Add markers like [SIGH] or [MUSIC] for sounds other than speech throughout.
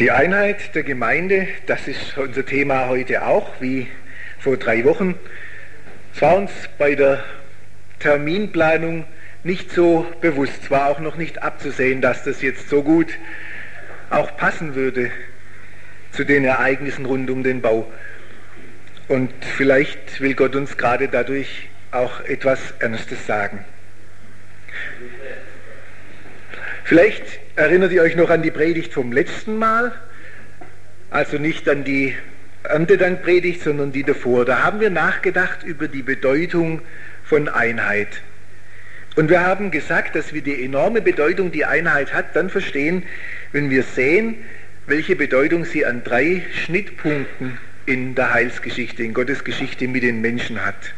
Die Einheit der Gemeinde, das ist unser Thema heute auch, wie vor drei Wochen. Es war uns bei der Terminplanung nicht so bewusst, es war auch noch nicht abzusehen, dass das jetzt so gut auch passen würde zu den Ereignissen rund um den Bau. Und vielleicht will Gott uns gerade dadurch auch etwas Ernstes sagen. Vielleicht erinnert ihr euch noch an die Predigt vom letzten Mal, also nicht an die Erntedankpredigt, sondern die davor. Da haben wir nachgedacht über die Bedeutung von Einheit. Und wir haben gesagt, dass wir die enorme Bedeutung, die Einheit hat, dann verstehen, wenn wir sehen, welche Bedeutung sie an drei Schnittpunkten in der Heilsgeschichte, in Gottes Geschichte mit den Menschen hat.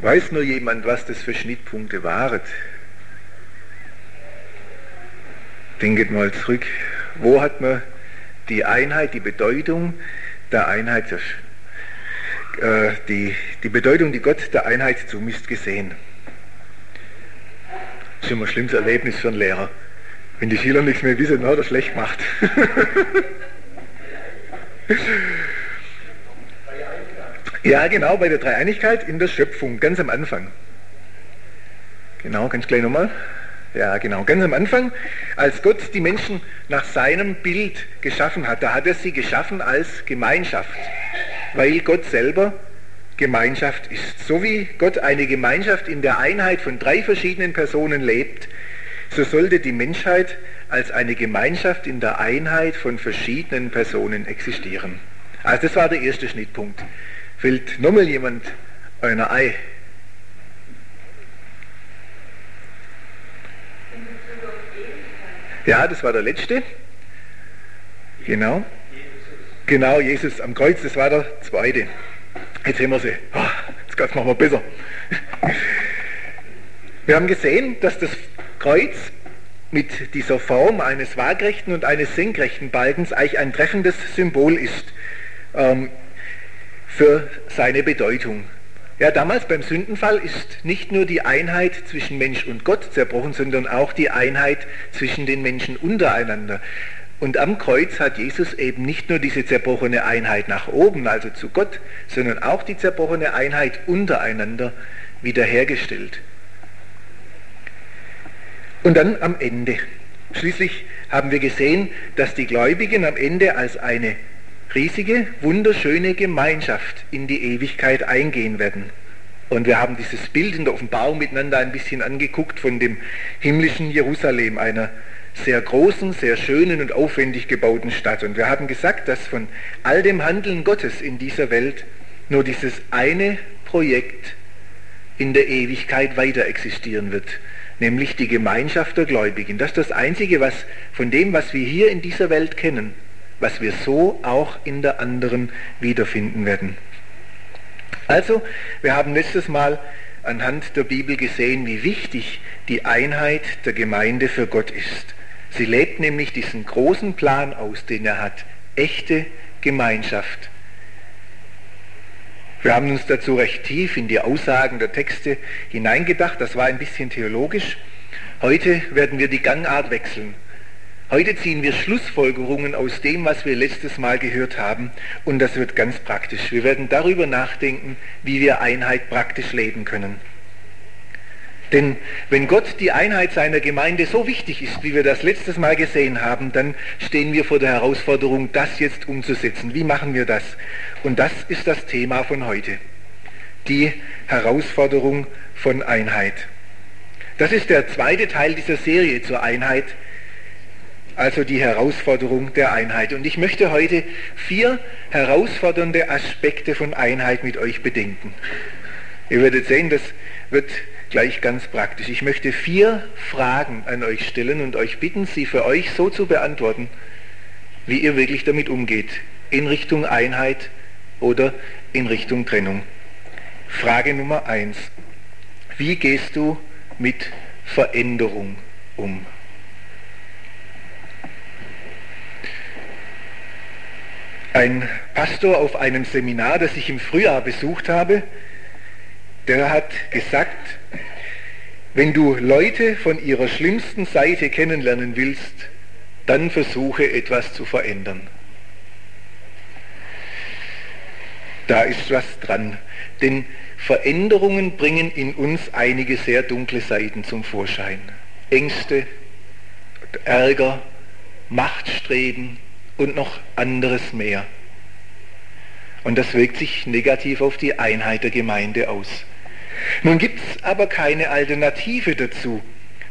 Weiß nur jemand, was das für Schnittpunkte waren? Denket mal zurück, wo hat man die Einheit, die Bedeutung der Einheit, äh, die, die Bedeutung, die Gott der Einheit zumisst, gesehen? Das ist immer ein schlimmes Erlebnis für einen Lehrer, wenn die Schüler nichts mehr wissen, hat er schlecht macht. [LAUGHS] ja, genau, bei der Dreieinigkeit in der Schöpfung, ganz am Anfang. Genau, ganz gleich nochmal. Ja, genau. Ganz am Anfang, als Gott die Menschen nach seinem Bild geschaffen hat, da hat er sie geschaffen als Gemeinschaft, weil Gott selber Gemeinschaft ist. So wie Gott eine Gemeinschaft in der Einheit von drei verschiedenen Personen lebt, so sollte die Menschheit als eine Gemeinschaft in der Einheit von verschiedenen Personen existieren. Also das war der erste Schnittpunkt. Fällt nochmal jemand einer Ei? Ja, das war der letzte. Genau. Genau, Jesus am Kreuz, das war der zweite. Jetzt sehen wir sie. Oh, jetzt machen wir besser. Wir haben gesehen, dass das Kreuz mit dieser Form eines waagrechten und eines senkrechten Balkens eigentlich ein treffendes Symbol ist ähm, für seine Bedeutung. Ja, damals beim Sündenfall ist nicht nur die Einheit zwischen Mensch und Gott zerbrochen, sondern auch die Einheit zwischen den Menschen untereinander. Und am Kreuz hat Jesus eben nicht nur diese zerbrochene Einheit nach oben, also zu Gott, sondern auch die zerbrochene Einheit untereinander wiederhergestellt. Und dann am Ende. Schließlich haben wir gesehen, dass die Gläubigen am Ende als eine riesige, wunderschöne Gemeinschaft in die Ewigkeit eingehen werden. Und wir haben dieses Bild in der Offenbarung miteinander ein bisschen angeguckt von dem himmlischen Jerusalem, einer sehr großen, sehr schönen und aufwendig gebauten Stadt. Und wir haben gesagt, dass von all dem Handeln Gottes in dieser Welt nur dieses eine Projekt in der Ewigkeit weiter existieren wird, nämlich die Gemeinschaft der Gläubigen. Das ist das Einzige, was von dem, was wir hier in dieser Welt kennen, was wir so auch in der anderen wiederfinden werden. Also, wir haben letztes Mal anhand der Bibel gesehen, wie wichtig die Einheit der Gemeinde für Gott ist. Sie lebt nämlich diesen großen Plan aus, den er hat, echte Gemeinschaft. Wir haben uns dazu recht tief in die Aussagen der Texte hineingedacht, das war ein bisschen theologisch. Heute werden wir die Gangart wechseln Heute ziehen wir Schlussfolgerungen aus dem, was wir letztes Mal gehört haben und das wird ganz praktisch. Wir werden darüber nachdenken, wie wir Einheit praktisch leben können. Denn wenn Gott die Einheit seiner Gemeinde so wichtig ist, wie wir das letztes Mal gesehen haben, dann stehen wir vor der Herausforderung, das jetzt umzusetzen. Wie machen wir das? Und das ist das Thema von heute. Die Herausforderung von Einheit. Das ist der zweite Teil dieser Serie zur Einheit also die Herausforderung der Einheit. Und ich möchte heute vier herausfordernde Aspekte von Einheit mit euch bedenken. Ihr werdet sehen, das wird gleich ganz praktisch. Ich möchte vier Fragen an euch stellen und euch bitten, sie für euch so zu beantworten, wie ihr wirklich damit umgeht. In Richtung Einheit oder in Richtung Trennung. Frage Nummer eins. Wie gehst du mit Veränderung um? Ein Pastor auf einem Seminar, das ich im Frühjahr besucht habe, der hat gesagt, wenn du Leute von ihrer schlimmsten Seite kennenlernen willst, dann versuche etwas zu verändern. Da ist was dran. Denn Veränderungen bringen in uns einige sehr dunkle Seiten zum Vorschein. Ängste, Ärger, Machtstreben und noch anderes mehr. Und das wirkt sich negativ auf die Einheit der Gemeinde aus. Nun gibt es aber keine Alternative dazu,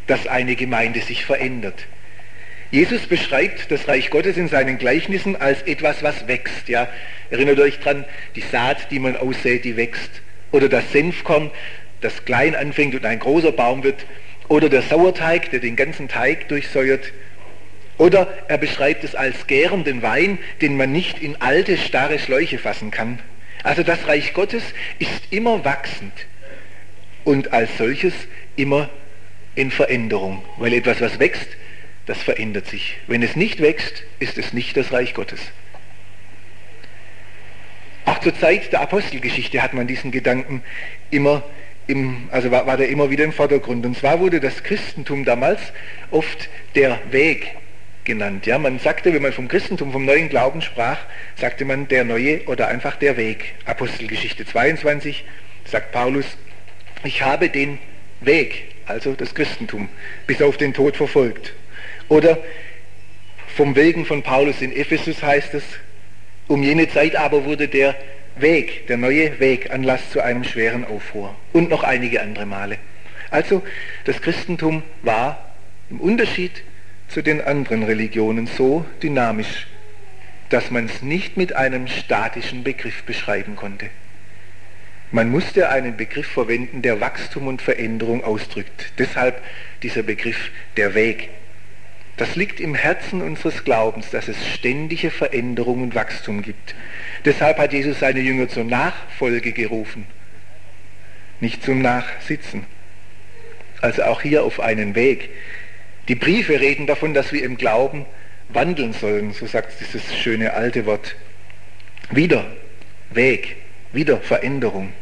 dass eine Gemeinde sich verändert. Jesus beschreibt das Reich Gottes in seinen Gleichnissen als etwas, was wächst. Ja? Erinnert euch dran, die Saat, die man aussät, die wächst. Oder das Senfkorn, das klein anfängt und ein großer Baum wird. Oder der Sauerteig, der den ganzen Teig durchsäuert. Oder er beschreibt es als gärenden Wein, den man nicht in alte, starre Schläuche fassen kann. Also das Reich Gottes ist immer wachsend und als solches immer in Veränderung, weil etwas, was wächst, das verändert sich. Wenn es nicht wächst, ist es nicht das Reich Gottes. Auch zur Zeit der Apostelgeschichte hat man diesen Gedanken immer im, also war, war der immer wieder im Vordergrund. Und zwar wurde das Christentum damals oft der Weg genannt. Ja, man sagte, wenn man vom Christentum, vom neuen Glauben sprach, sagte man der neue oder einfach der Weg. Apostelgeschichte 22 sagt Paulus, ich habe den Weg, also das Christentum, bis auf den Tod verfolgt. Oder vom Wegen von Paulus in Ephesus heißt es, um jene Zeit aber wurde der Weg, der neue Weg, Anlass zu einem schweren Aufruhr. Und noch einige andere Male. Also das Christentum war im Unterschied zu den anderen Religionen so dynamisch, dass man es nicht mit einem statischen Begriff beschreiben konnte. Man musste einen Begriff verwenden, der Wachstum und Veränderung ausdrückt. Deshalb dieser Begriff der Weg. Das liegt im Herzen unseres Glaubens, dass es ständige Veränderung und Wachstum gibt. Deshalb hat Jesus seine Jünger zur Nachfolge gerufen, nicht zum Nachsitzen. Also auch hier auf einen Weg. Die Briefe reden davon, dass wir im Glauben wandeln sollen, so sagt dieses schöne alte Wort. Wieder Weg wieder Veränderung.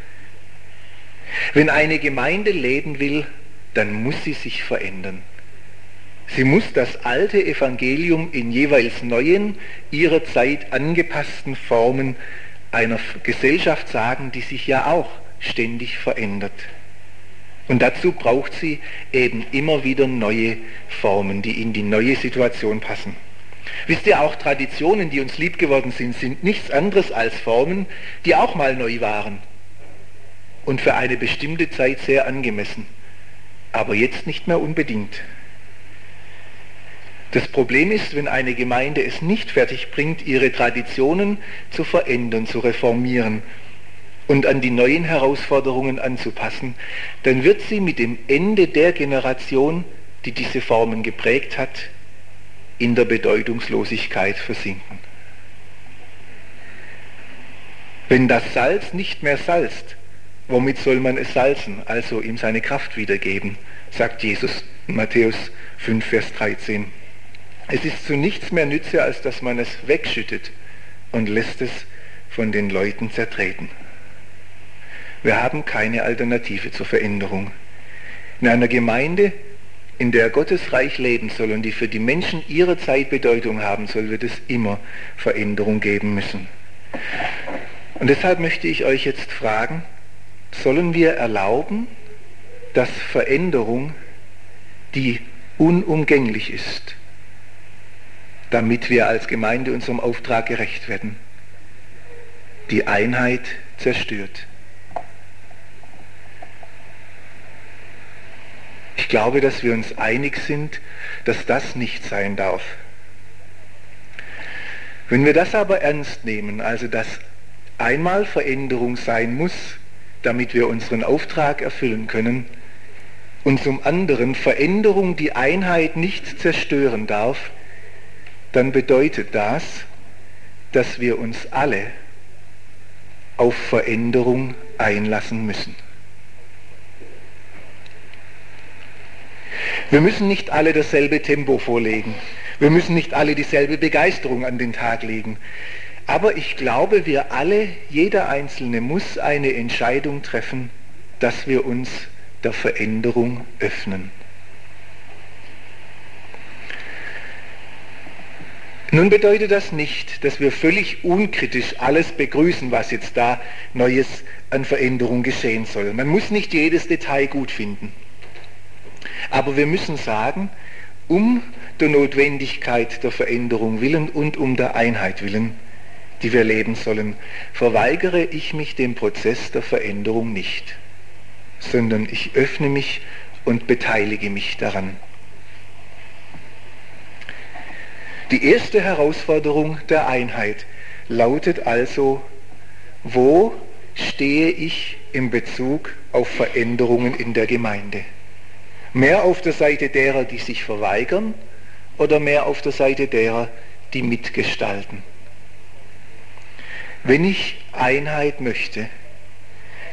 Wenn eine Gemeinde leben will, dann muss sie sich verändern. Sie muss das alte Evangelium in jeweils neuen, ihrer Zeit angepassten Formen einer Gesellschaft sagen, die sich ja auch ständig verändert. Und dazu braucht sie eben immer wieder neue Formen, die in die neue Situation passen. Wisst ihr, auch Traditionen, die uns lieb geworden sind, sind nichts anderes als Formen, die auch mal neu waren und für eine bestimmte Zeit sehr angemessen, aber jetzt nicht mehr unbedingt. Das Problem ist, wenn eine Gemeinde es nicht fertig bringt, ihre Traditionen zu verändern, zu reformieren und an die neuen Herausforderungen anzupassen, dann wird sie mit dem Ende der Generation, die diese Formen geprägt hat, in der Bedeutungslosigkeit versinken. Wenn das Salz nicht mehr salzt, womit soll man es salzen, also ihm seine Kraft wiedergeben, sagt Jesus in Matthäus 5, Vers 13. Es ist zu nichts mehr Nütze, als dass man es wegschüttet und lässt es von den Leuten zertreten. Wir haben keine Alternative zur Veränderung. In einer Gemeinde in der Gottes Reich leben soll und die für die Menschen ihrer Zeit Bedeutung haben soll, wird es immer Veränderung geben müssen. Und deshalb möchte ich euch jetzt fragen, sollen wir erlauben, dass Veränderung, die unumgänglich ist, damit wir als Gemeinde unserem Auftrag gerecht werden, die Einheit zerstört? Ich glaube, dass wir uns einig sind, dass das nicht sein darf. Wenn wir das aber ernst nehmen, also dass einmal Veränderung sein muss, damit wir unseren Auftrag erfüllen können, und zum anderen Veränderung die Einheit nicht zerstören darf, dann bedeutet das, dass wir uns alle auf Veränderung einlassen müssen. Wir müssen nicht alle dasselbe Tempo vorlegen. Wir müssen nicht alle dieselbe Begeisterung an den Tag legen. Aber ich glaube, wir alle, jeder Einzelne muss eine Entscheidung treffen, dass wir uns der Veränderung öffnen. Nun bedeutet das nicht, dass wir völlig unkritisch alles begrüßen, was jetzt da Neues an Veränderung geschehen soll. Man muss nicht jedes Detail gut finden. Aber wir müssen sagen, um der Notwendigkeit der Veränderung willen und um der Einheit willen, die wir leben sollen, verweigere ich mich dem Prozess der Veränderung nicht, sondern ich öffne mich und beteilige mich daran. Die erste Herausforderung der Einheit lautet also, wo stehe ich in Bezug auf Veränderungen in der Gemeinde? Mehr auf der Seite derer, die sich verweigern oder mehr auf der Seite derer, die mitgestalten? Wenn ich Einheit möchte,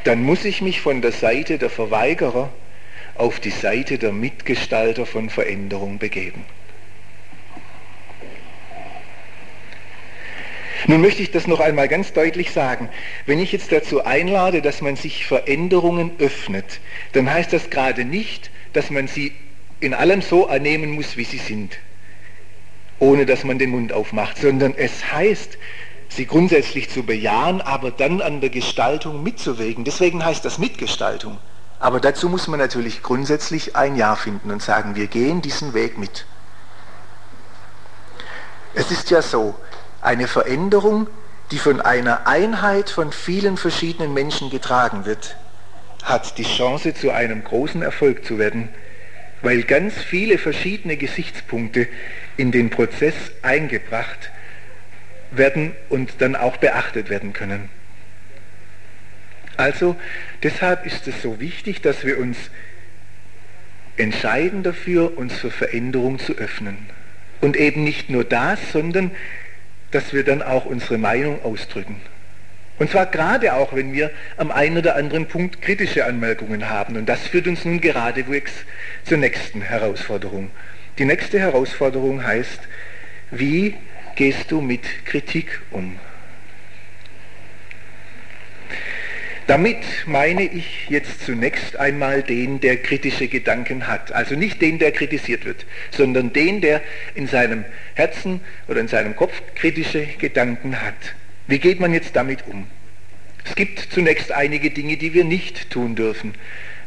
dann muss ich mich von der Seite der Verweigerer auf die Seite der Mitgestalter von Veränderung begeben. Nun möchte ich das noch einmal ganz deutlich sagen. Wenn ich jetzt dazu einlade, dass man sich Veränderungen öffnet, dann heißt das gerade nicht, dass man sie in allem so annehmen muss, wie sie sind, ohne dass man den Mund aufmacht, sondern es heißt, sie grundsätzlich zu bejahen, aber dann an der Gestaltung mitzuwägen. Deswegen heißt das Mitgestaltung. Aber dazu muss man natürlich grundsätzlich ein Ja finden und sagen, wir gehen diesen Weg mit. Es ist ja so, eine Veränderung, die von einer Einheit von vielen verschiedenen Menschen getragen wird, hat die Chance zu einem großen Erfolg zu werden, weil ganz viele verschiedene Gesichtspunkte in den Prozess eingebracht werden und dann auch beachtet werden können. Also deshalb ist es so wichtig, dass wir uns entscheiden dafür, uns für Veränderung zu öffnen. Und eben nicht nur das, sondern dass wir dann auch unsere Meinung ausdrücken. Und zwar gerade auch, wenn wir am einen oder anderen Punkt kritische Anmerkungen haben. Und das führt uns nun geradewegs zur nächsten Herausforderung. Die nächste Herausforderung heißt, wie gehst du mit Kritik um? Damit meine ich jetzt zunächst einmal den, der kritische Gedanken hat. Also nicht den, der kritisiert wird, sondern den, der in seinem Herzen oder in seinem Kopf kritische Gedanken hat. Wie geht man jetzt damit um? Es gibt zunächst einige Dinge, die wir nicht tun dürfen,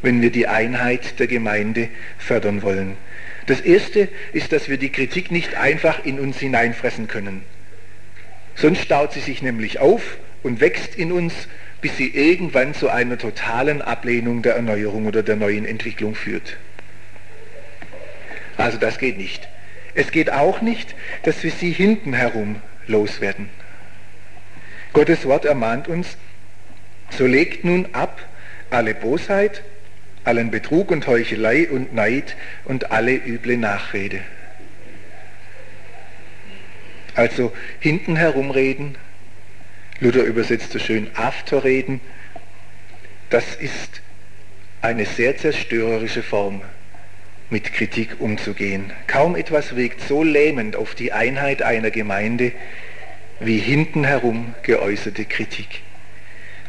wenn wir die Einheit der Gemeinde fördern wollen. Das erste ist, dass wir die Kritik nicht einfach in uns hineinfressen können. Sonst staut sie sich nämlich auf und wächst in uns bis sie irgendwann zu einer totalen Ablehnung der Erneuerung oder der neuen Entwicklung führt. Also das geht nicht. Es geht auch nicht, dass wir sie hinten herum loswerden. Gottes Wort ermahnt uns, so legt nun ab alle Bosheit, allen Betrug und Heuchelei und Neid und alle üble Nachrede. Also hinten herumreden, Luther übersetzt so schön Afterreden. Das ist eine sehr zerstörerische Form, mit Kritik umzugehen. Kaum etwas wirkt so lähmend auf die Einheit einer Gemeinde wie hinten herum geäußerte Kritik.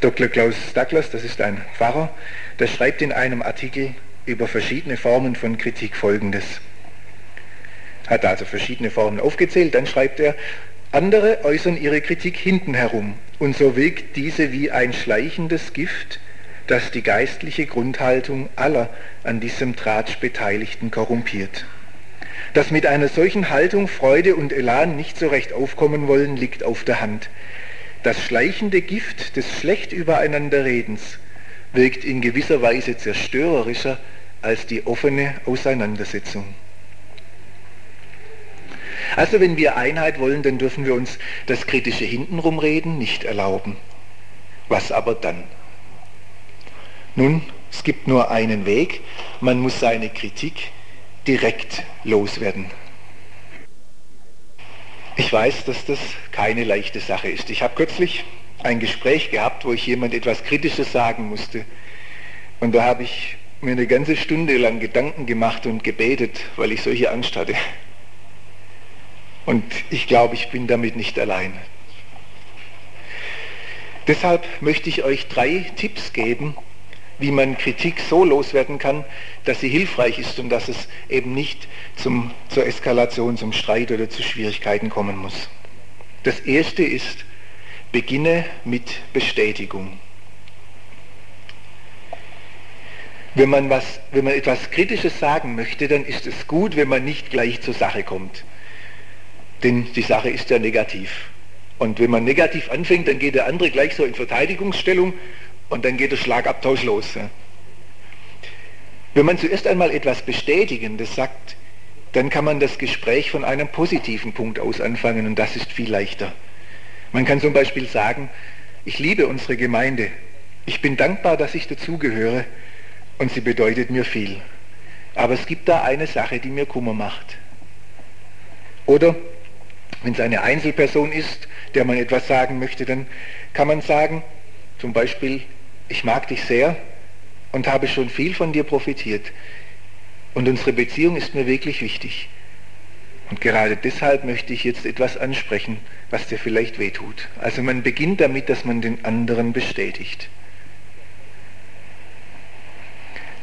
Dr. Klaus Douglas, das ist ein Pfarrer, der schreibt in einem Artikel über verschiedene Formen von Kritik folgendes. Hat also verschiedene Formen aufgezählt, dann schreibt er, andere äußern ihre Kritik hinten herum und so wirkt diese wie ein schleichendes Gift, das die geistliche Grundhaltung aller an diesem Tratsch Beteiligten korrumpiert. Dass mit einer solchen Haltung Freude und Elan nicht so recht aufkommen wollen, liegt auf der Hand. Das schleichende Gift des schlecht übereinanderredens wirkt in gewisser Weise zerstörerischer als die offene Auseinandersetzung. Also wenn wir Einheit wollen, dann dürfen wir uns das kritische Hintenrumreden nicht erlauben. Was aber dann? Nun, es gibt nur einen Weg. Man muss seine Kritik direkt loswerden. Ich weiß, dass das keine leichte Sache ist. Ich habe kürzlich ein Gespräch gehabt, wo ich jemand etwas Kritisches sagen musste. Und da habe ich mir eine ganze Stunde lang Gedanken gemacht und gebetet, weil ich solche Angst hatte. Und ich glaube, ich bin damit nicht allein. Deshalb möchte ich euch drei Tipps geben, wie man Kritik so loswerden kann, dass sie hilfreich ist und dass es eben nicht zum, zur Eskalation, zum Streit oder zu Schwierigkeiten kommen muss. Das erste ist, beginne mit Bestätigung. Wenn man, was, wenn man etwas Kritisches sagen möchte, dann ist es gut, wenn man nicht gleich zur Sache kommt. Denn die Sache ist ja negativ. Und wenn man negativ anfängt, dann geht der andere gleich so in Verteidigungsstellung und dann geht der Schlagabtausch los. Wenn man zuerst einmal etwas Bestätigendes sagt, dann kann man das Gespräch von einem positiven Punkt aus anfangen und das ist viel leichter. Man kann zum Beispiel sagen, ich liebe unsere Gemeinde, ich bin dankbar, dass ich dazugehöre und sie bedeutet mir viel. Aber es gibt da eine Sache, die mir Kummer macht. Oder wenn es eine Einzelperson ist, der man etwas sagen möchte, dann kann man sagen, zum Beispiel, ich mag dich sehr und habe schon viel von dir profitiert. Und unsere Beziehung ist mir wirklich wichtig. Und gerade deshalb möchte ich jetzt etwas ansprechen, was dir vielleicht wehtut. Also man beginnt damit, dass man den anderen bestätigt.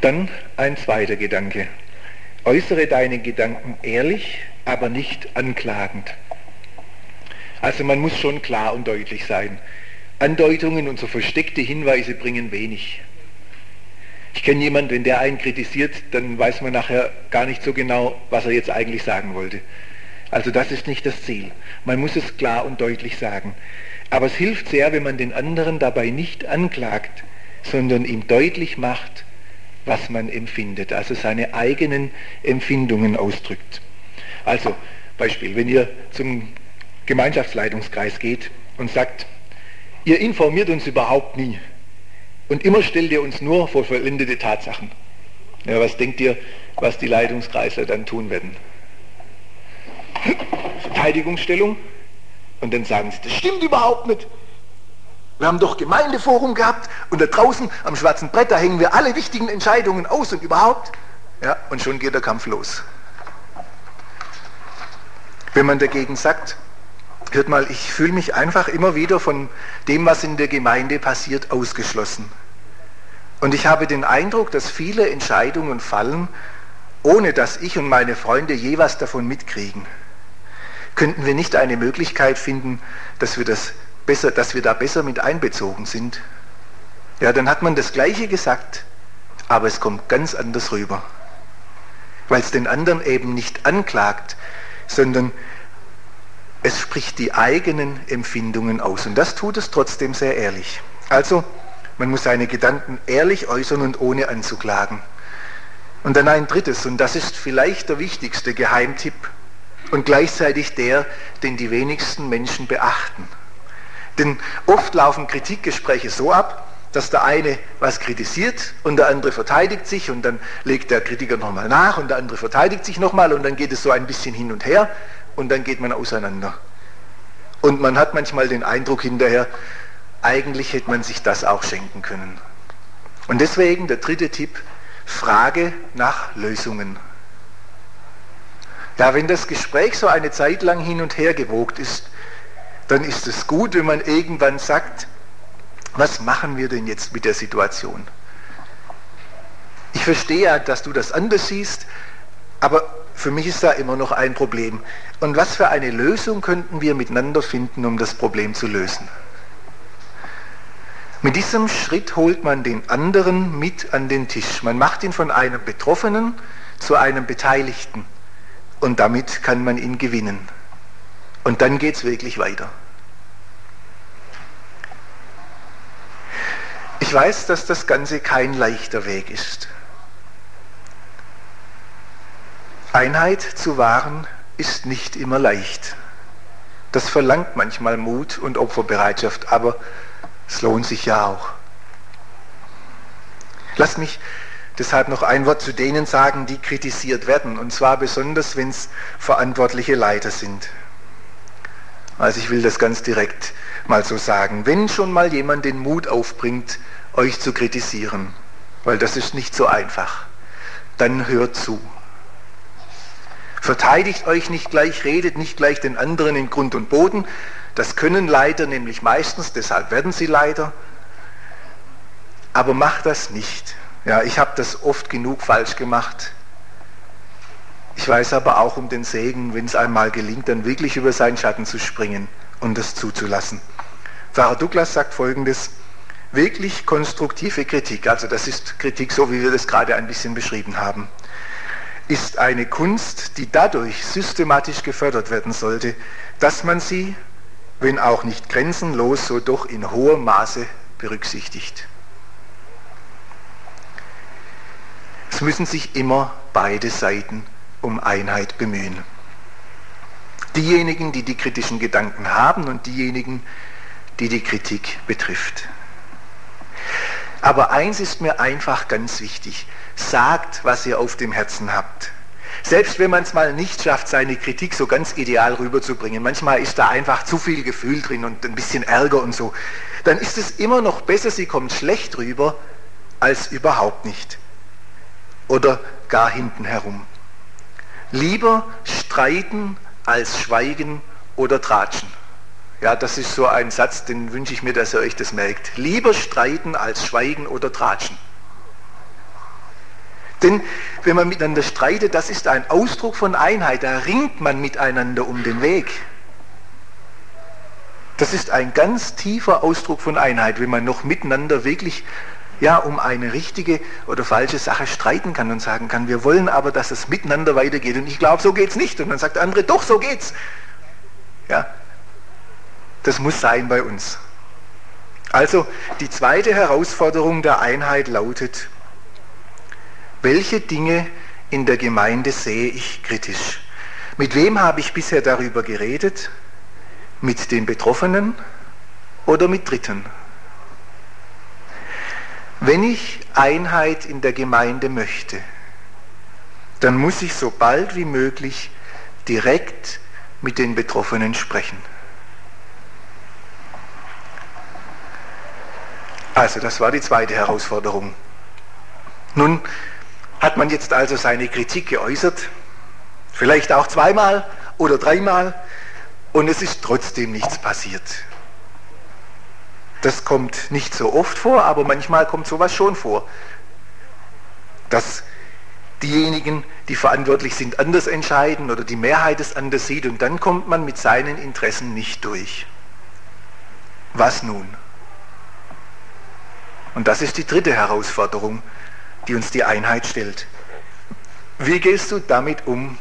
Dann ein zweiter Gedanke. Äußere deine Gedanken ehrlich, aber nicht anklagend. Also man muss schon klar und deutlich sein. Andeutungen und so versteckte Hinweise bringen wenig. Ich kenne jemanden, wenn der einen kritisiert, dann weiß man nachher gar nicht so genau, was er jetzt eigentlich sagen wollte. Also das ist nicht das Ziel. Man muss es klar und deutlich sagen. Aber es hilft sehr, wenn man den anderen dabei nicht anklagt, sondern ihm deutlich macht, was man empfindet, also seine eigenen Empfindungen ausdrückt. Also Beispiel, wenn ihr zum Gemeinschaftsleitungskreis geht und sagt, ihr informiert uns überhaupt nie und immer stellt ihr uns nur vor vollendete Tatsachen. Ja, was denkt ihr, was die Leitungskreisler dann tun werden? Verteidigungsstellung und dann sagen sie, das stimmt überhaupt nicht. Wir haben doch Gemeindeforum gehabt und da draußen am schwarzen Brett, da hängen wir alle wichtigen Entscheidungen aus und überhaupt. Ja, und schon geht der Kampf los. Wenn man dagegen sagt, Hört mal, ich fühle mich einfach immer wieder von dem, was in der Gemeinde passiert, ausgeschlossen. Und ich habe den Eindruck, dass viele Entscheidungen fallen, ohne dass ich und meine Freunde je was davon mitkriegen. Könnten wir nicht eine Möglichkeit finden, dass wir, das besser, dass wir da besser mit einbezogen sind? Ja, dann hat man das Gleiche gesagt, aber es kommt ganz anders rüber. Weil es den anderen eben nicht anklagt, sondern es spricht die eigenen Empfindungen aus. Und das tut es trotzdem sehr ehrlich. Also, man muss seine Gedanken ehrlich äußern und ohne anzuklagen. Und dann ein drittes, und das ist vielleicht der wichtigste Geheimtipp und gleichzeitig der, den die wenigsten Menschen beachten. Denn oft laufen Kritikgespräche so ab, dass der eine was kritisiert und der andere verteidigt sich und dann legt der Kritiker nochmal nach und der andere verteidigt sich nochmal und dann geht es so ein bisschen hin und her und dann geht man auseinander. Und man hat manchmal den Eindruck hinterher, eigentlich hätte man sich das auch schenken können. Und deswegen der dritte Tipp, Frage nach Lösungen. Ja, wenn das Gespräch so eine Zeit lang hin und her gewogt ist, dann ist es gut, wenn man irgendwann sagt, was machen wir denn jetzt mit der Situation? Ich verstehe ja, dass du das anders siehst, aber für mich ist da immer noch ein Problem. Und was für eine Lösung könnten wir miteinander finden, um das Problem zu lösen? Mit diesem Schritt holt man den anderen mit an den Tisch. Man macht ihn von einem Betroffenen zu einem Beteiligten. Und damit kann man ihn gewinnen. Und dann geht es wirklich weiter. Ich weiß, dass das Ganze kein leichter Weg ist. Einheit zu wahren ist nicht immer leicht. Das verlangt manchmal Mut und Opferbereitschaft, aber es lohnt sich ja auch. Lass mich deshalb noch ein Wort zu denen sagen, die kritisiert werden, und zwar besonders, wenn es verantwortliche Leiter sind. Also ich will das ganz direkt mal so sagen. Wenn schon mal jemand den Mut aufbringt, euch zu kritisieren, weil das ist nicht so einfach, dann hört zu. Verteidigt euch nicht gleich, redet nicht gleich den anderen in Grund und Boden. Das können Leiter nämlich meistens, deshalb werden sie Leiter. Aber mach das nicht. Ja, ich habe das oft genug falsch gemacht. Ich weiß aber auch um den Segen, wenn es einmal gelingt, dann wirklich über seinen Schatten zu springen und das zuzulassen. Pfarrer Douglas sagt folgendes, wirklich konstruktive Kritik, also das ist Kritik so, wie wir das gerade ein bisschen beschrieben haben, ist eine Kunst, die dadurch systematisch gefördert werden sollte, dass man sie, wenn auch nicht grenzenlos, so doch in hohem Maße berücksichtigt. Es müssen sich immer beide Seiten um Einheit bemühen. Diejenigen, die die kritischen Gedanken haben und diejenigen, die die Kritik betrifft. Aber eins ist mir einfach ganz wichtig. Sagt, was ihr auf dem Herzen habt. Selbst wenn man es mal nicht schafft, seine Kritik so ganz ideal rüberzubringen, manchmal ist da einfach zu viel Gefühl drin und ein bisschen Ärger und so, dann ist es immer noch besser, sie kommt schlecht rüber, als überhaupt nicht. Oder gar hinten herum. Lieber streiten als schweigen oder tratschen. Ja, das ist so ein Satz, den wünsche ich mir, dass ihr euch das merkt. Lieber streiten als schweigen oder tratschen. Denn wenn man miteinander streitet, das ist ein Ausdruck von Einheit, da ringt man miteinander um den Weg. Das ist ein ganz tiefer Ausdruck von Einheit, wenn man noch miteinander wirklich ja, um eine richtige oder falsche Sache streiten kann und sagen kann, wir wollen aber, dass es miteinander weitergeht. Und ich glaube, so geht es nicht. Und dann sagt der andere, doch, so geht's. Ja, das muss sein bei uns. Also die zweite Herausforderung der Einheit lautet, welche Dinge in der Gemeinde sehe ich kritisch? Mit wem habe ich bisher darüber geredet? Mit den Betroffenen oder mit Dritten? Wenn ich Einheit in der Gemeinde möchte, dann muss ich so bald wie möglich direkt mit den Betroffenen sprechen. Also das war die zweite Herausforderung. Nun hat man jetzt also seine Kritik geäußert, vielleicht auch zweimal oder dreimal, und es ist trotzdem nichts passiert. Das kommt nicht so oft vor, aber manchmal kommt sowas schon vor. Dass diejenigen, die verantwortlich sind, anders entscheiden oder die Mehrheit es anders sieht und dann kommt man mit seinen Interessen nicht durch. Was nun? Und das ist die dritte Herausforderung, die uns die Einheit stellt. Wie gehst du damit um,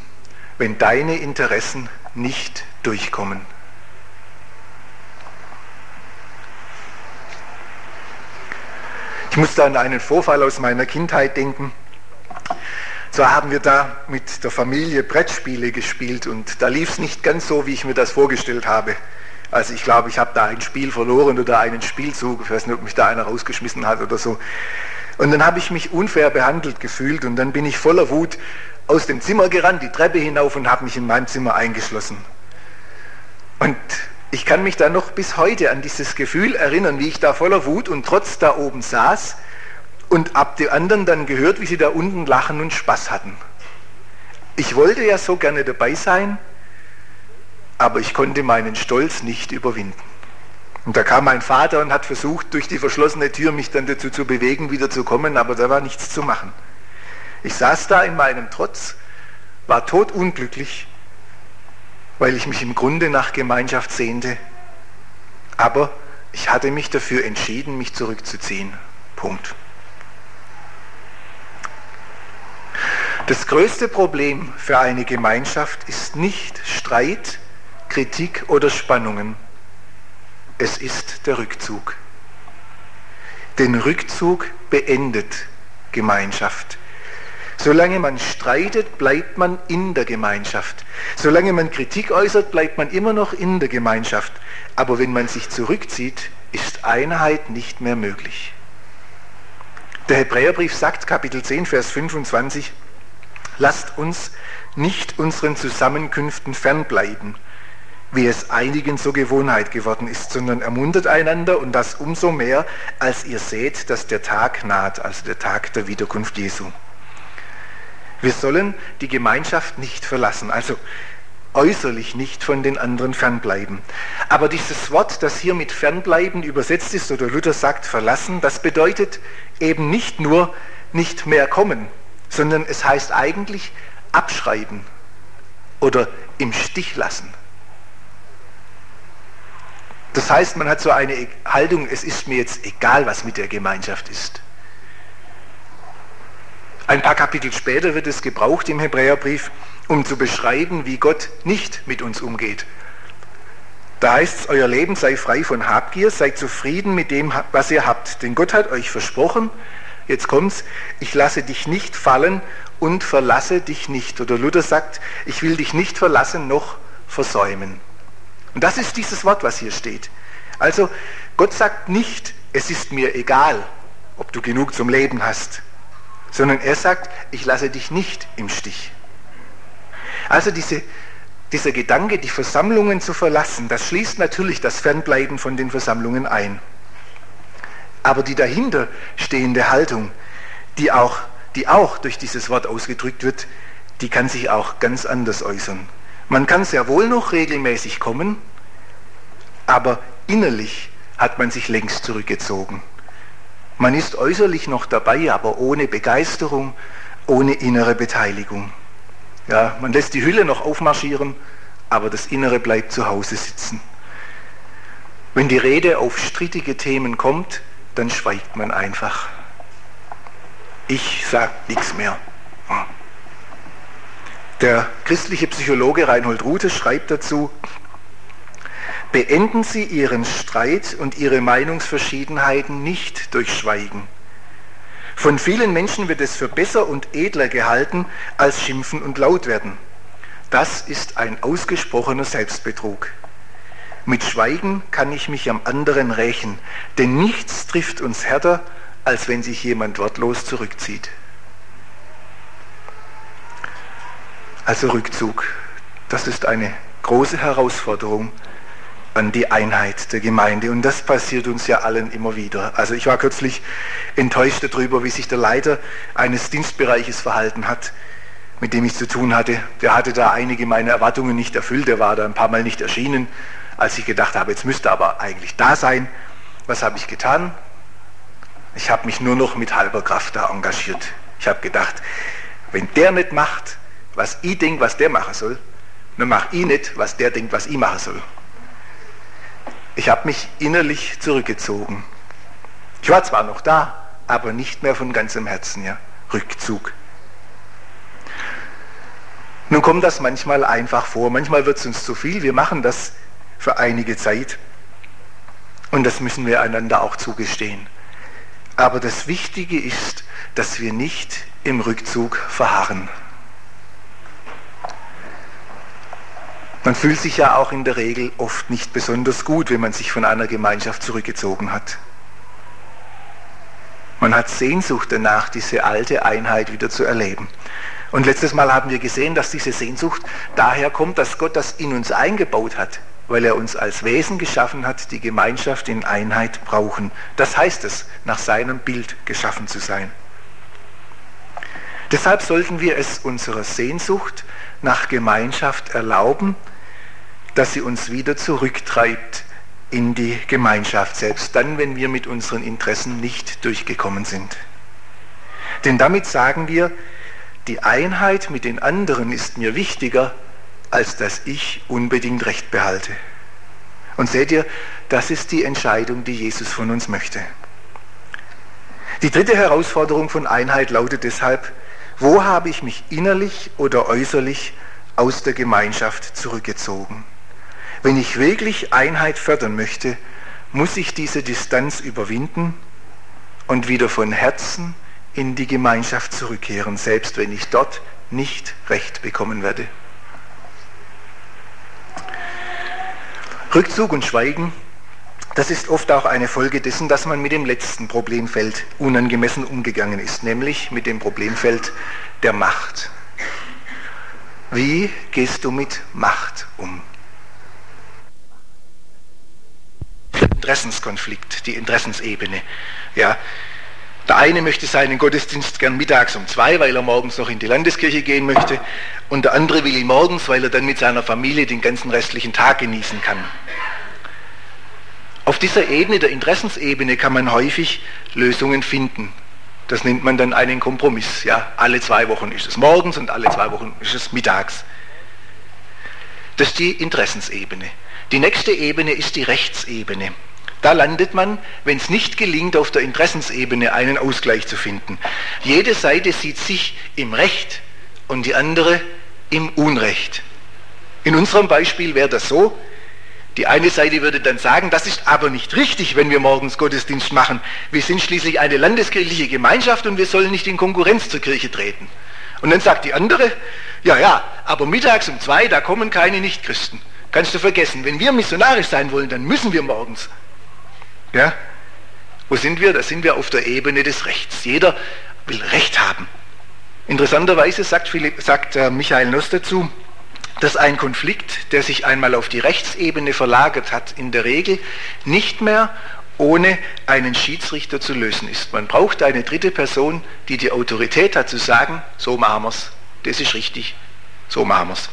wenn deine Interessen nicht durchkommen? Ich musste an einen Vorfall aus meiner Kindheit denken. So haben wir da mit der Familie Brettspiele gespielt und da lief es nicht ganz so, wie ich mir das vorgestellt habe. Also ich glaube, ich habe da ein Spiel verloren oder einen Spielzug, ich weiß nicht, ob mich da einer rausgeschmissen hat oder so. Und dann habe ich mich unfair behandelt gefühlt und dann bin ich voller Wut aus dem Zimmer gerannt, die Treppe hinauf und habe mich in meinem Zimmer eingeschlossen. Und ich kann mich da noch bis heute an dieses Gefühl erinnern, wie ich da voller Wut und trotz da oben saß und ab die anderen dann gehört, wie sie da unten lachen und Spaß hatten. Ich wollte ja so gerne dabei sein, aber ich konnte meinen Stolz nicht überwinden. Und da kam mein Vater und hat versucht, durch die verschlossene Tür mich dann dazu zu bewegen, wieder zu kommen, aber da war nichts zu machen. Ich saß da in meinem Trotz, war totunglücklich weil ich mich im Grunde nach Gemeinschaft sehnte. Aber ich hatte mich dafür entschieden, mich zurückzuziehen. Punkt. Das größte Problem für eine Gemeinschaft ist nicht Streit, Kritik oder Spannungen. Es ist der Rückzug. Den Rückzug beendet Gemeinschaft. Solange man streitet, bleibt man in der Gemeinschaft. Solange man Kritik äußert, bleibt man immer noch in der Gemeinschaft. Aber wenn man sich zurückzieht, ist Einheit nicht mehr möglich. Der Hebräerbrief sagt, Kapitel 10, Vers 25, lasst uns nicht unseren Zusammenkünften fernbleiben, wie es einigen zur Gewohnheit geworden ist, sondern ermuntert einander und das umso mehr, als ihr seht, dass der Tag naht, also der Tag der Wiederkunft Jesu. Wir sollen die Gemeinschaft nicht verlassen. Also äußerlich nicht von den anderen fernbleiben. Aber dieses Wort, das hier mit fernbleiben übersetzt ist, oder Luther sagt verlassen, das bedeutet eben nicht nur nicht mehr kommen, sondern es heißt eigentlich abschreiben oder im Stich lassen. Das heißt, man hat so eine Haltung, es ist mir jetzt egal, was mit der Gemeinschaft ist. Ein paar Kapitel später wird es gebraucht im Hebräerbrief, um zu beschreiben, wie Gott nicht mit uns umgeht. Da heißt es, euer Leben sei frei von Habgier, seid zufrieden mit dem, was ihr habt. Denn Gott hat euch versprochen, jetzt kommt's, ich lasse dich nicht fallen und verlasse dich nicht. Oder Luther sagt, ich will dich nicht verlassen noch versäumen. Und das ist dieses Wort, was hier steht. Also Gott sagt nicht, es ist mir egal, ob du genug zum Leben hast, sondern er sagt, ich lasse dich nicht im Stich. Also diese, dieser Gedanke, die Versammlungen zu verlassen, das schließt natürlich das Fernbleiben von den Versammlungen ein. Aber die dahinter stehende Haltung, die auch, die auch durch dieses Wort ausgedrückt wird, die kann sich auch ganz anders äußern. Man kann sehr wohl noch regelmäßig kommen, aber innerlich hat man sich längst zurückgezogen. Man ist äußerlich noch dabei, aber ohne Begeisterung, ohne innere Beteiligung. Ja, man lässt die Hülle noch aufmarschieren, aber das Innere bleibt zu Hause sitzen. Wenn die Rede auf strittige Themen kommt, dann schweigt man einfach. Ich sage nichts mehr. Der christliche Psychologe Reinhold Rute schreibt dazu, beenden Sie Ihren Streit und Ihre Meinungsverschiedenheiten nicht durch Schweigen. Von vielen Menschen wird es für besser und edler gehalten, als schimpfen und laut werden. Das ist ein ausgesprochener Selbstbetrug. Mit Schweigen kann ich mich am anderen rächen, denn nichts trifft uns härter, als wenn sich jemand wortlos zurückzieht. Also Rückzug, das ist eine große Herausforderung an die Einheit der Gemeinde. Und das passiert uns ja allen immer wieder. Also ich war kürzlich enttäuscht darüber, wie sich der Leiter eines Dienstbereiches verhalten hat, mit dem ich zu tun hatte. Der hatte da einige meiner Erwartungen nicht erfüllt. Der war da ein paar Mal nicht erschienen, als ich gedacht habe, jetzt müsste er aber eigentlich da sein. Was habe ich getan? Ich habe mich nur noch mit halber Kraft da engagiert. Ich habe gedacht, wenn der nicht macht, was ich denke, was der machen soll, dann mache ich nicht, was der denkt, was ich machen soll. Ich habe mich innerlich zurückgezogen. Ich war zwar noch da, aber nicht mehr von ganzem Herzen, ja. Rückzug. Nun kommt das manchmal einfach vor, manchmal wird es uns zu viel, wir machen das für einige Zeit und das müssen wir einander auch zugestehen. Aber das Wichtige ist, dass wir nicht im Rückzug verharren. Man fühlt sich ja auch in der Regel oft nicht besonders gut, wenn man sich von einer Gemeinschaft zurückgezogen hat. Man hat Sehnsucht danach, diese alte Einheit wieder zu erleben. Und letztes Mal haben wir gesehen, dass diese Sehnsucht daher kommt, dass Gott das in uns eingebaut hat, weil er uns als Wesen geschaffen hat, die Gemeinschaft in Einheit brauchen. Das heißt es, nach seinem Bild geschaffen zu sein. Deshalb sollten wir es unserer Sehnsucht nach Gemeinschaft erlauben, dass sie uns wieder zurücktreibt in die Gemeinschaft, selbst dann, wenn wir mit unseren Interessen nicht durchgekommen sind. Denn damit sagen wir, die Einheit mit den anderen ist mir wichtiger, als dass ich unbedingt Recht behalte. Und seht ihr, das ist die Entscheidung, die Jesus von uns möchte. Die dritte Herausforderung von Einheit lautet deshalb, wo habe ich mich innerlich oder äußerlich aus der Gemeinschaft zurückgezogen? Wenn ich wirklich Einheit fördern möchte, muss ich diese Distanz überwinden und wieder von Herzen in die Gemeinschaft zurückkehren, selbst wenn ich dort nicht recht bekommen werde. Rückzug und Schweigen, das ist oft auch eine Folge dessen, dass man mit dem letzten Problemfeld unangemessen umgegangen ist, nämlich mit dem Problemfeld der Macht. Wie gehst du mit Macht um? Interessenskonflikt, die Interessensebene. Ja, Der eine möchte seinen Gottesdienst gern mittags um zwei, weil er morgens noch in die Landeskirche gehen möchte. Und der andere will ihn morgens, weil er dann mit seiner Familie den ganzen restlichen Tag genießen kann. Auf dieser Ebene, der Interessensebene, kann man häufig Lösungen finden. Das nennt man dann einen Kompromiss. Ja, alle zwei Wochen ist es morgens und alle zwei Wochen ist es mittags. Das ist die Interessensebene. Die nächste Ebene ist die Rechtsebene. Da landet man, wenn es nicht gelingt, auf der Interessensebene einen Ausgleich zu finden. Jede Seite sieht sich im Recht und die andere im Unrecht. In unserem Beispiel wäre das so, die eine Seite würde dann sagen, das ist aber nicht richtig, wenn wir morgens Gottesdienst machen. Wir sind schließlich eine landeskirchliche Gemeinschaft und wir sollen nicht in Konkurrenz zur Kirche treten. Und dann sagt die andere, ja, ja, aber mittags um zwei, da kommen keine Nichtchristen. Kannst du vergessen, wenn wir missionarisch sein wollen, dann müssen wir morgens. Ja? Wo sind wir? Da sind wir auf der Ebene des Rechts. Jeder will Recht haben. Interessanterweise sagt, Philipp, sagt äh, Michael Noss dazu, dass ein Konflikt, der sich einmal auf die Rechtsebene verlagert hat, in der Regel nicht mehr ohne einen Schiedsrichter zu lösen ist. Man braucht eine dritte Person, die die Autorität hat zu sagen, so machen wir es, das ist richtig, so machen wir es.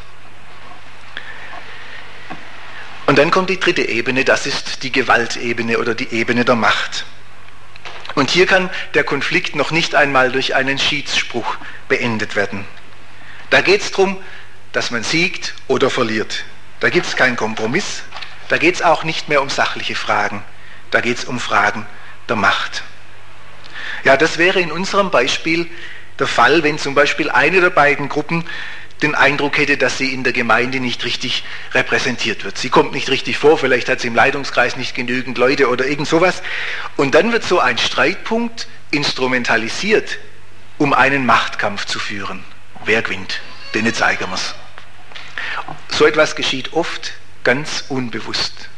Und dann kommt die dritte Ebene, das ist die Gewaltebene oder die Ebene der Macht. Und hier kann der Konflikt noch nicht einmal durch einen Schiedsspruch beendet werden. Da geht es darum, dass man siegt oder verliert. Da gibt es keinen Kompromiss. Da geht es auch nicht mehr um sachliche Fragen. Da geht es um Fragen der Macht. Ja, das wäre in unserem Beispiel der Fall, wenn zum Beispiel eine der beiden Gruppen den Eindruck hätte, dass sie in der Gemeinde nicht richtig repräsentiert wird. Sie kommt nicht richtig vor, vielleicht hat sie im Leitungskreis nicht genügend Leute oder irgend sowas. Und dann wird so ein Streitpunkt instrumentalisiert, um einen Machtkampf zu führen. Wer gewinnt? Den zeigen wir es. So etwas geschieht oft ganz unbewusst.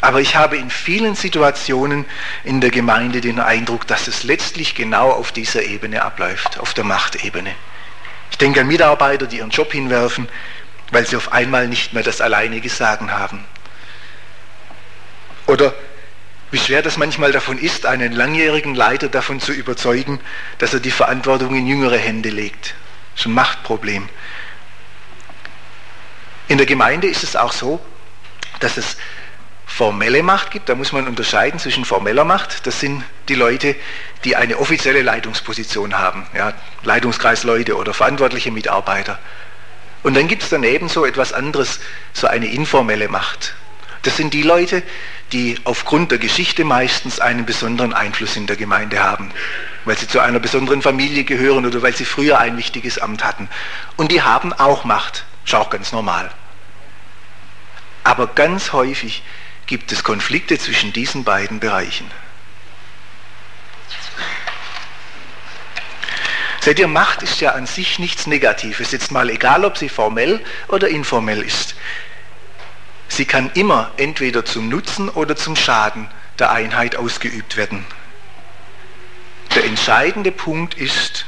Aber ich habe in vielen Situationen in der Gemeinde den Eindruck, dass es letztlich genau auf dieser Ebene abläuft, auf der Machtebene. Ich denke an Mitarbeiter, die ihren Job hinwerfen, weil sie auf einmal nicht mehr das alleinige Sagen haben. Oder wie schwer das manchmal davon ist, einen langjährigen Leiter davon zu überzeugen, dass er die Verantwortung in jüngere Hände legt. Das ist ein Machtproblem. In der Gemeinde ist es auch so, dass es formelle Macht gibt. Da muss man unterscheiden zwischen formeller Macht. Das sind die Leute, die eine offizielle Leitungsposition haben. Ja, Leitungskreisleute oder verantwortliche Mitarbeiter. Und dann gibt es daneben so etwas anderes, so eine informelle Macht. Das sind die Leute, die aufgrund der Geschichte meistens einen besonderen Einfluss in der Gemeinde haben, weil sie zu einer besonderen Familie gehören oder weil sie früher ein wichtiges Amt hatten. Und die haben auch Macht, ist auch ganz normal. Aber ganz häufig gibt es Konflikte zwischen diesen beiden Bereichen. Seht ihr, Macht ist ja an sich nichts Negatives, jetzt mal egal, ob sie formell oder informell ist. Sie kann immer entweder zum Nutzen oder zum Schaden der Einheit ausgeübt werden. Der entscheidende Punkt ist,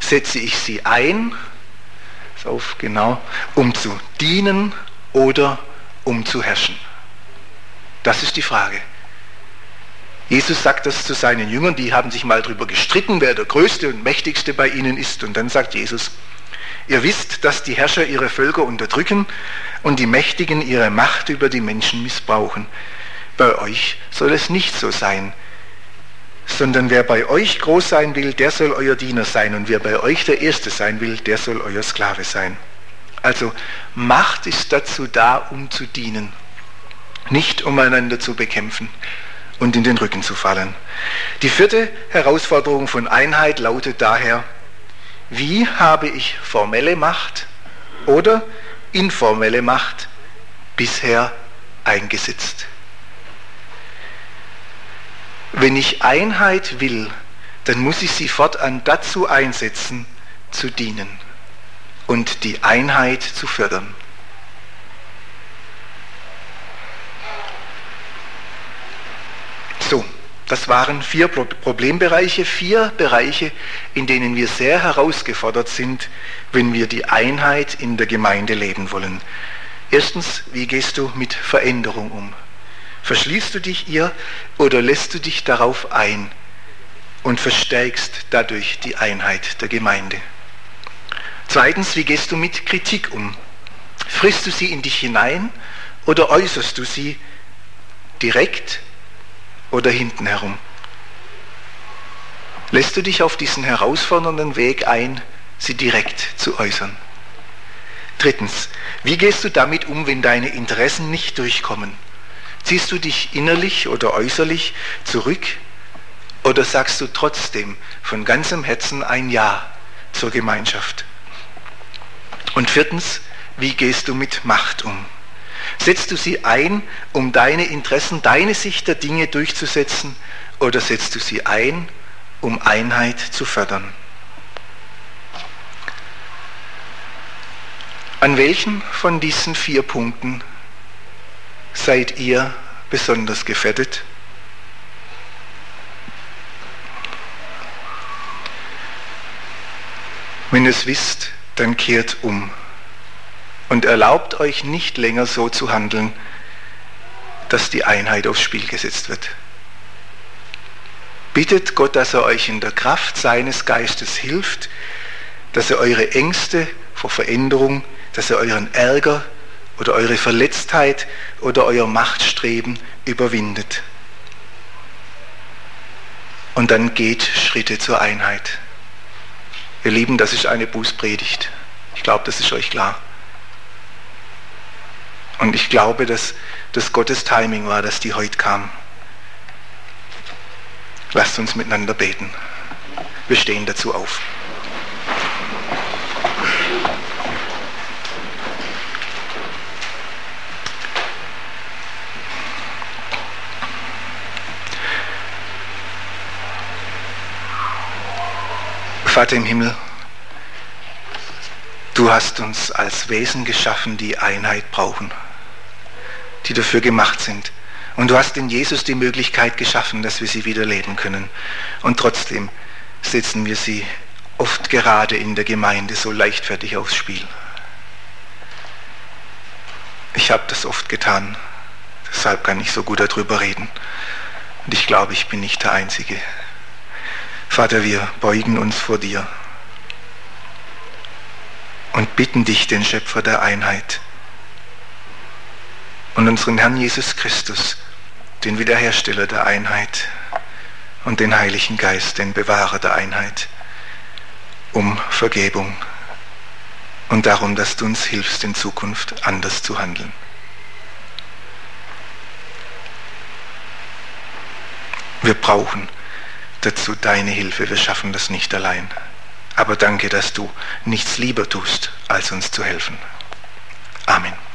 setze ich sie ein, auf, genau, um zu dienen oder um zu herrschen. Das ist die Frage. Jesus sagt das zu seinen Jüngern, die haben sich mal darüber gestritten, wer der Größte und Mächtigste bei ihnen ist. Und dann sagt Jesus, ihr wisst, dass die Herrscher ihre Völker unterdrücken und die Mächtigen ihre Macht über die Menschen missbrauchen. Bei euch soll es nicht so sein, sondern wer bei euch groß sein will, der soll euer Diener sein und wer bei euch der Erste sein will, der soll euer Sklave sein. Also Macht ist dazu da, um zu dienen nicht um einander zu bekämpfen und in den Rücken zu fallen. Die vierte Herausforderung von Einheit lautet daher, wie habe ich formelle Macht oder informelle Macht bisher eingesetzt? Wenn ich Einheit will, dann muss ich sie fortan dazu einsetzen, zu dienen und die Einheit zu fördern. So, das waren vier Problembereiche, vier Bereiche, in denen wir sehr herausgefordert sind, wenn wir die Einheit in der Gemeinde leben wollen. Erstens, wie gehst du mit Veränderung um? Verschließt du dich ihr oder lässt du dich darauf ein und verstärkst dadurch die Einheit der Gemeinde? Zweitens, wie gehst du mit Kritik um? Frisst du sie in dich hinein oder äußerst du sie direkt oder hinten herum? Lässt du dich auf diesen herausfordernden Weg ein, sie direkt zu äußern? Drittens, wie gehst du damit um, wenn deine Interessen nicht durchkommen? Ziehst du dich innerlich oder äußerlich zurück oder sagst du trotzdem von ganzem Herzen ein Ja zur Gemeinschaft? Und viertens, wie gehst du mit Macht um? Setzt du sie ein, um deine Interessen, deine Sicht der Dinge durchzusetzen oder setzt du sie ein, um Einheit zu fördern? An welchen von diesen vier Punkten seid ihr besonders gefettet? Wenn ihr es wisst, dann kehrt um und erlaubt euch nicht länger so zu handeln, dass die Einheit aufs Spiel gesetzt wird. Bittet Gott, dass er euch in der Kraft seines Geistes hilft, dass er eure Ängste vor Veränderung, dass er euren Ärger oder eure Verletztheit oder euer Machtstreben überwindet. Und dann geht Schritte zur Einheit. Ihr Lieben, das ist eine Bußpredigt. Ich glaube, das ist euch klar. Und ich glaube, dass das Gottes Timing war, dass die heute kam. Lasst uns miteinander beten. Wir stehen dazu auf. Vater im Himmel, du hast uns als Wesen geschaffen, die Einheit brauchen, die dafür gemacht sind. Und du hast in Jesus die Möglichkeit geschaffen, dass wir sie wieder leben können. Und trotzdem setzen wir sie oft gerade in der Gemeinde so leichtfertig aufs Spiel. Ich habe das oft getan, deshalb kann ich so gut darüber reden. Und ich glaube, ich bin nicht der Einzige. Vater, wir beugen uns vor dir und bitten dich, den Schöpfer der Einheit und unseren Herrn Jesus Christus, den Wiederhersteller der Einheit und den Heiligen Geist, den Bewahrer der Einheit, um Vergebung und darum, dass du uns hilfst, in Zukunft anders zu handeln. Wir brauchen dazu deine Hilfe. Wir schaffen das nicht allein. Aber danke, dass du nichts lieber tust, als uns zu helfen. Amen.